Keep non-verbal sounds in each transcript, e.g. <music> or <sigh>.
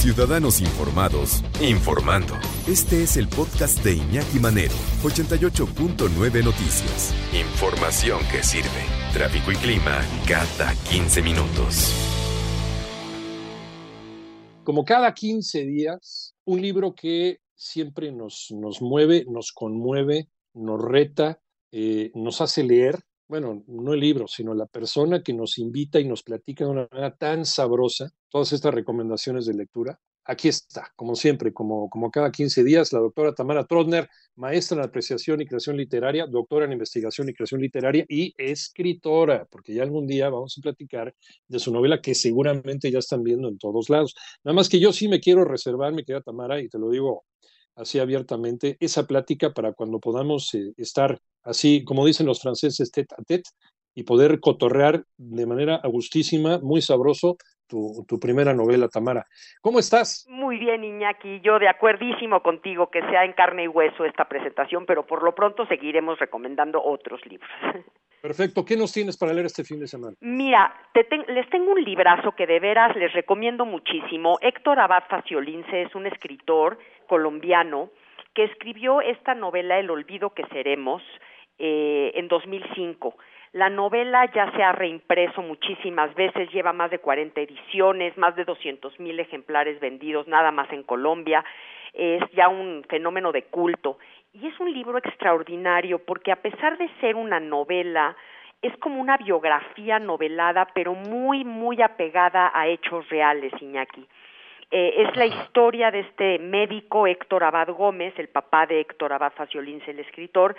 Ciudadanos informados, informando. Este es el podcast de Iñaki Manero, 88.9 Noticias. Información que sirve. Tráfico y clima cada 15 minutos. Como cada 15 días, un libro que siempre nos, nos mueve, nos conmueve, nos reta, eh, nos hace leer. Bueno, no el libro, sino la persona que nos invita y nos platica de una manera tan sabrosa todas estas recomendaciones de lectura. Aquí está, como siempre, como, como cada 15 días, la doctora Tamara Trotner, maestra en apreciación y creación literaria, doctora en investigación y creación literaria y escritora, porque ya algún día vamos a platicar de su novela que seguramente ya están viendo en todos lados. Nada más que yo sí me quiero reservar, mi querida Tamara, y te lo digo así abiertamente, esa plática para cuando podamos eh, estar así, como dicen los franceses, tete a tete, y poder cotorrear de manera agustísima, muy sabroso, tu, tu, primera novela, Tamara. ¿Cómo estás? Muy bien, Iñaki. Yo de acuerdísimo contigo que sea en carne y hueso esta presentación, pero por lo pronto seguiremos recomendando otros libros. <laughs> Perfecto. ¿Qué nos tienes para leer este fin de semana? Mira, te ten, les tengo un librazo que de veras les recomiendo muchísimo. Héctor Abad Faciolince es un escritor colombiano que escribió esta novela El olvido que seremos eh, en 2005. La novela ya se ha reimpreso muchísimas veces, lleva más de 40 ediciones, más de 200 mil ejemplares vendidos nada más en Colombia, es ya un fenómeno de culto y es un libro extraordinario porque a pesar de ser una novela, es como una biografía novelada, pero muy, muy apegada a hechos reales, Iñaki. Eh, es la historia de este médico Héctor Abad Gómez, el papá de Héctor Abad Faciolins, el escritor,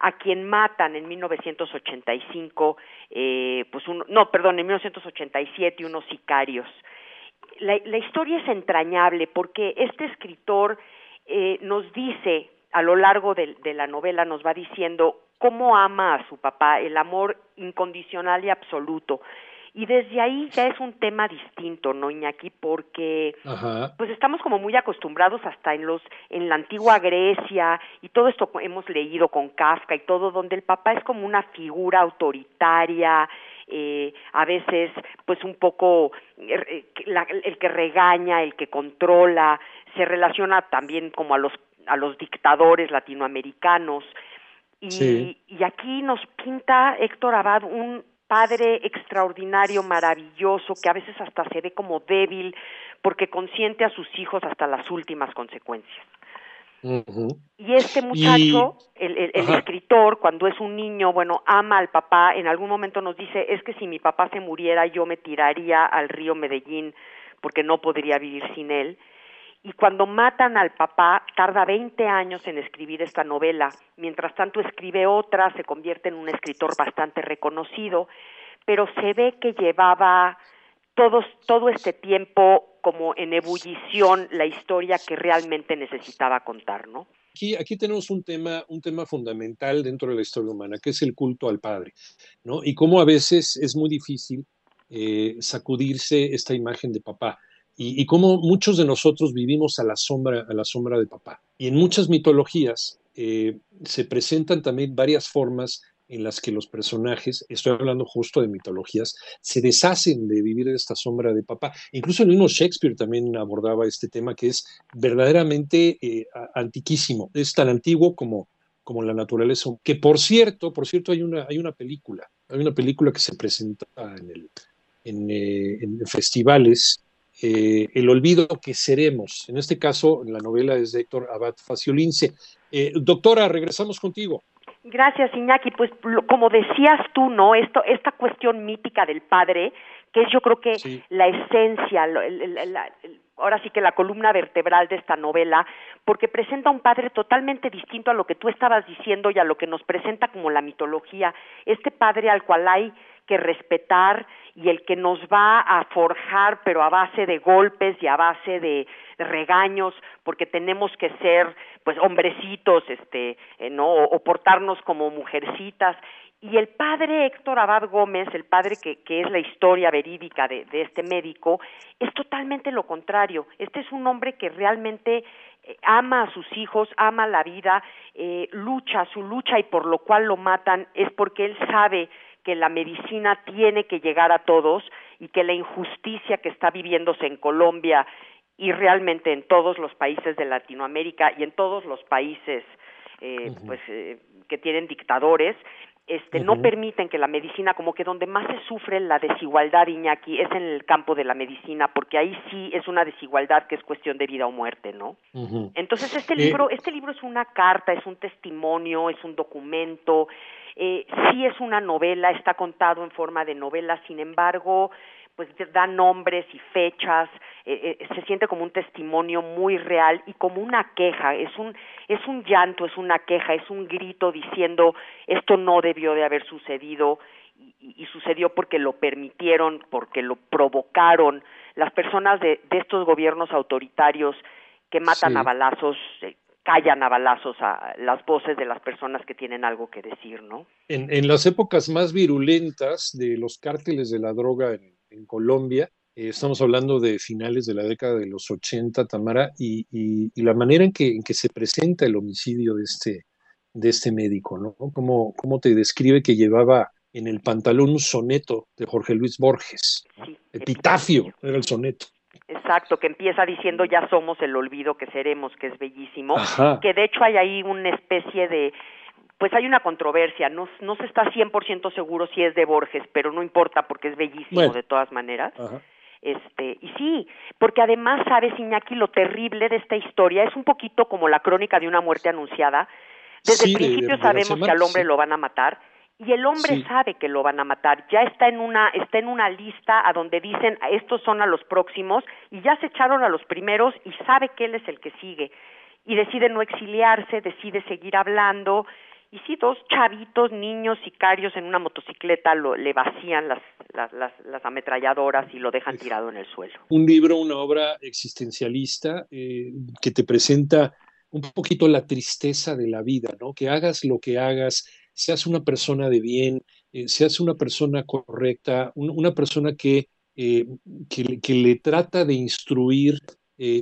a quien matan en 1985, eh, pues un, no, perdón, en 1987 unos sicarios. La, la historia es entrañable porque este escritor eh, nos dice a lo largo de, de la novela, nos va diciendo cómo ama a su papá, el amor incondicional y absoluto y desde ahí ya es un tema distinto, ¿no, Iñaki? Porque pues estamos como muy acostumbrados hasta en los en la antigua Grecia y todo esto hemos leído con Kafka y todo donde el papá es como una figura autoritaria, eh, a veces pues un poco eh, el que regaña, el que controla, se relaciona también como a los a los dictadores latinoamericanos. Y, y aquí nos pinta Héctor Abad un padre extraordinario, maravilloso, que a veces hasta se ve como débil porque consiente a sus hijos hasta las últimas consecuencias. Y este muchacho, el, el, escritor, cuando es un niño, bueno, ama al papá, en algún momento nos dice, es que si mi papá se muriera, yo me tiraría al río Medellín porque no podría vivir sin él y cuando matan al papá tarda 20 años en escribir esta novela. Mientras tanto escribe otra, se convierte en un escritor bastante reconocido, pero se ve que llevaba todos, todo este tiempo como en ebullición la historia que realmente necesitaba contar, ¿no? Aquí, tenemos un tema, un tema fundamental dentro de la historia humana, que es el culto al padre, ¿no? Y cómo a veces es muy difícil eh, sacudirse esta imagen de papá y, y cómo muchos de nosotros vivimos a la sombra, a la sombra de papá. Y en muchas mitologías eh, se presentan también varias formas en las que los personajes, estoy hablando justo de mitologías, se deshacen de vivir en esta sombra de papá. Incluso el mismo Shakespeare también abordaba este tema que es verdaderamente eh, antiquísimo, es tan antiguo como, como la naturaleza. Que por cierto, por cierto, hay una, hay una película, hay una película que se presenta en, eh, en festivales eh, El olvido que seremos. En este caso, la novela es de Héctor Abad Faciolince. Eh, doctora, regresamos contigo. Gracias, Iñaki. Pues como decías tú, ¿no? Esto, esta cuestión mítica del padre, que es yo creo que la esencia, ahora sí que la columna vertebral de esta novela, porque presenta un padre totalmente distinto a lo que tú estabas diciendo y a lo que nos presenta como la mitología. Este padre al cual hay que respetar y el que nos va a forjar, pero a base de golpes y a base de, regaños, porque tenemos que ser, pues, hombrecitos, este, eh, ¿no? O, portarnos como mujercitas. Y el padre Héctor Abad Gómez, el padre que, que es la historia verídica de, de este médico, es totalmente lo contrario. Este es un hombre que realmente eh, ama a sus hijos, ama la vida, eh, lucha, su lucha y por lo cual lo matan es porque él sabe que la medicina tiene que llegar a todos y que la injusticia que está viviéndose en Colombia y realmente en todos los países de Latinoamérica y en todos los países eh, pues eh, que tienen dictadores este, no permiten que la medicina, como que donde más se sufre la desigualdad, Iñaki, es en el campo de la medicina, porque ahí sí es una desigualdad que es cuestión de vida o muerte, ¿no? Entonces este eh, libro, este libro es una carta, es un testimonio, es un documento, eh, sí es una novela, está contado en forma de novela, sin embargo, pues da nombres y fechas, eh, eh, se siente como un testimonio muy real y como una queja, es un, es un llanto, es una queja, es un grito diciendo esto no debió de haber sucedido y, sucedió porque lo permitieron, porque lo provocaron las personas de, de estos gobiernos autoritarios que matan a balazos, eh, callan a balazos a las voces de las personas que tienen algo que decir, ¿no? En, en las épocas más virulentas de los cárteles de la droga en en Colombia. Eh, estamos hablando de finales de la década de los 80, Tamara, y, la manera en que, en que, se presenta el homicidio de este, de este médico, ¿no? ¿Cómo, ¿Cómo, te describe que llevaba en el pantalón un soneto de Jorge Luis Borges? Epitafio, era el soneto. Exacto, que empieza diciendo ya somos el olvido que seremos, que es bellísimo, que de hecho hay ahí una especie de pues hay una controversia, no, no se está 100% seguro si es de Borges, pero no importa porque es bellísimo de todas maneras. Este, y sí, porque además sabes, Iñaki, lo terrible de esta historia es un poquito como la crónica de una muerte anunciada. Desde el principio sabemos que al hombre lo van a matar y el hombre sabe que lo van a matar. Ya está en una está en una lista a donde dicen estos son a los próximos y ya se echaron a los primeros y sabe que él es el que sigue y decide no exiliarse, decide seguir hablando y sí, dos chavitos, niños, sicarios en una motocicleta lo, le vacían las, las, las, ametralladoras y lo dejan tirado en el suelo. Un libro, una obra existencialista eh, que te presenta un poquito la tristeza de la vida, ¿no? Que hagas lo que hagas, seas una persona de bien, eh, seas una persona correcta, una persona eh, que, que, le trata de instruir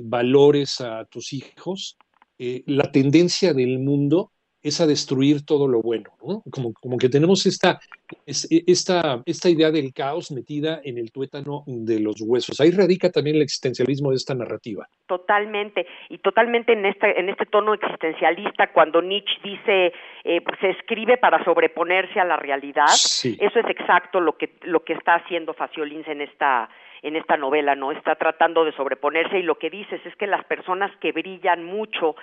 valores a tus hijos, la tendencia del mundo es a destruir todo lo bueno, ¿no? Como, como que tenemos esta, esta, esta idea del caos metida en el tuétano de los huesos. Ahí radica también el existencialismo de esta narrativa. Totalmente, y totalmente en este, en este tono existencialista, cuando Nietzsche dice, eh, pues, se escribe para sobreponerse a la realidad, eso es exacto lo que, lo que está haciendo Faciolins en esta, en esta novela, ¿no? Está tratando de sobreponerse y lo que dices es que las personas que brillan mucho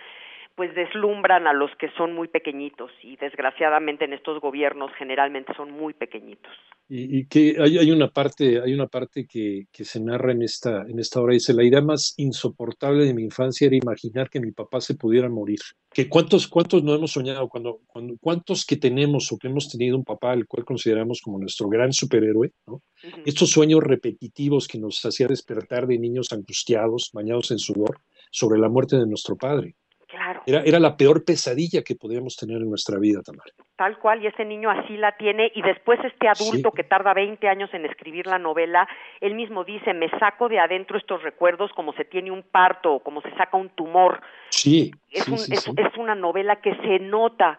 pues deslumbran a los que son muy pequeñitos y desgraciadamente en estos gobiernos generalmente son muy pequeñitos. Y, que hay, hay, una parte, hay una parte que, que, se narra en esta, en esta obra, dice, la idea más insoportable de mi infancia era imaginar que mi papá se pudiera morir. Que cuántos, cuántos no hemos soñado, cuando, cuando, cuántos que tenemos o que hemos tenido un papá al cual consideramos como nuestro gran superhéroe, ¿no? Estos sueños repetitivos que nos hacía despertar de niños angustiados, bañados en sudor, sobre la muerte de nuestro padre. Era, era la peor pesadilla que podíamos tener en nuestra vida, Tamara. Tal cual, y ese niño así la tiene, y después este adulto que tarda 20 años en escribir la novela, él mismo dice, me saco de adentro estos recuerdos como se tiene un parto o como se saca un tumor. Sí. Es, es, una novela que se nota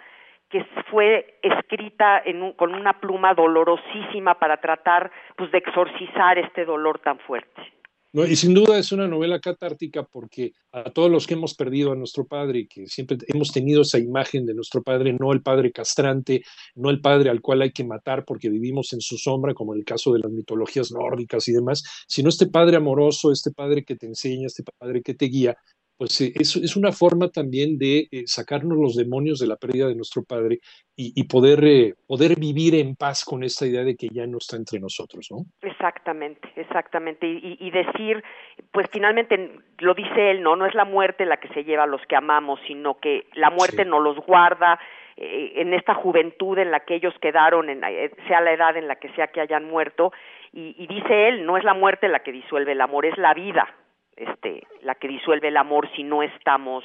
que fue escrita en con una pluma dolorosísima para tratar pues de exorcizar este dolor tan fuerte y sin duda es una novela catártica porque a todos los que hemos perdido a nuestro padre que siempre hemos tenido esa imagen de nuestro padre, no el padre castrante, no el padre al cual hay que matar porque vivimos en su sombra, como en el caso de las mitologías nórdicas y demás, sino este padre amoroso, este padre que te enseña, este padre que te guía, pues eh, es, una forma también de eh, sacarnos los demonios de la pérdida de nuestro padre y, poder, eh, poder vivir en paz con esta idea de que ya no está entre nosotros, ¿no? Exactamente, exactamente. Y, decir, pues finalmente lo dice él, ¿no? No es la muerte la que se lleva a los que amamos, sino que la muerte no nos los guarda en esta juventud en la que ellos quedaron, en, sea la edad en la que sea que hayan muerto, Y, y dice él, no es la muerte la que disuelve el amor, es la vida este, la que disuelve el amor si no estamos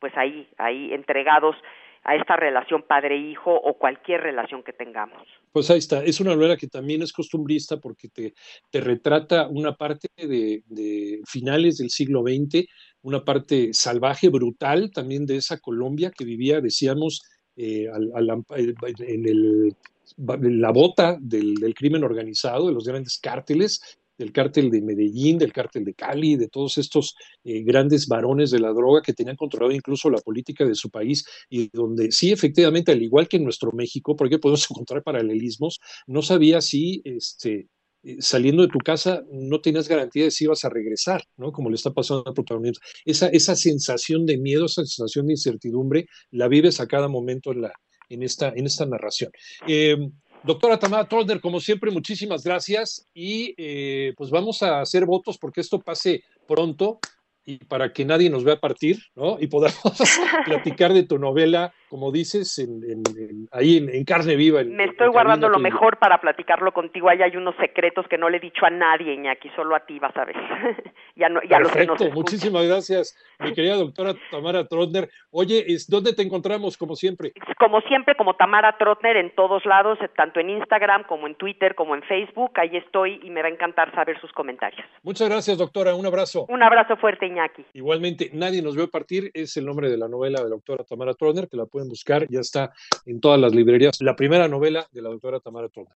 pues ahí, ahí entregados a esta relación padre-hijo o cualquier relación que tengamos. Pues ahí está, es una novela que también es costumbrista porque te, te retrata una parte de, de, finales del siglo XX, una parte salvaje, brutal también de esa Colombia que vivía, decíamos, eh, al, al, en, el, en, la bota del, del, crimen organizado, de los grandes cárteles, del cártel de Medellín, del cártel de Cali, de todos estos eh, grandes varones de la droga que tenían controlado incluso la política de su país y donde sí, efectivamente, al igual que en nuestro México, porque podemos <laughs> encontrar paralelismos, no sabía si este, eh, saliendo de tu casa no tenías garantía de si ibas a regresar, ¿no? Como le está pasando al protagonista. Esa, esa sensación de miedo, esa sensación de incertidumbre, la vives a cada momento en, la, en, esta, en esta narración. Eh, Doctora Tamara Trollner, como siempre, muchísimas gracias y eh, pues vamos a hacer votos porque esto pase pronto y para que nadie nos vea partir, ¿no? Y podamos <laughs> platicar de tu novela, como dices, en, en, en, ahí en, carne viva. Me estoy guardando lo mejor para platicarlo contigo. Ahí hay unos secretos que no le he dicho a nadie, Iñaki, solo a ti vas a ver. <laughs> ya no, ya Perfecto, los que nos muchísimas gracias, mi querida doctora Tamara Trotner. Oye, ¿dónde te encontramos, como siempre? Como siempre, como Tamara Trotner en todos lados, tanto en Instagram como en Twitter, como en Facebook. Ahí estoy y me va a encantar saber sus comentarios. Muchas gracias, doctora. Un abrazo. Un abrazo fuerte, Iñaki. Igualmente, Nadie nos ve partir es el nombre de la novela de la doctora Tamara Troner, que la pueden buscar, ya está en todas las librerías. La primera novela de la doctora Tamara Troner.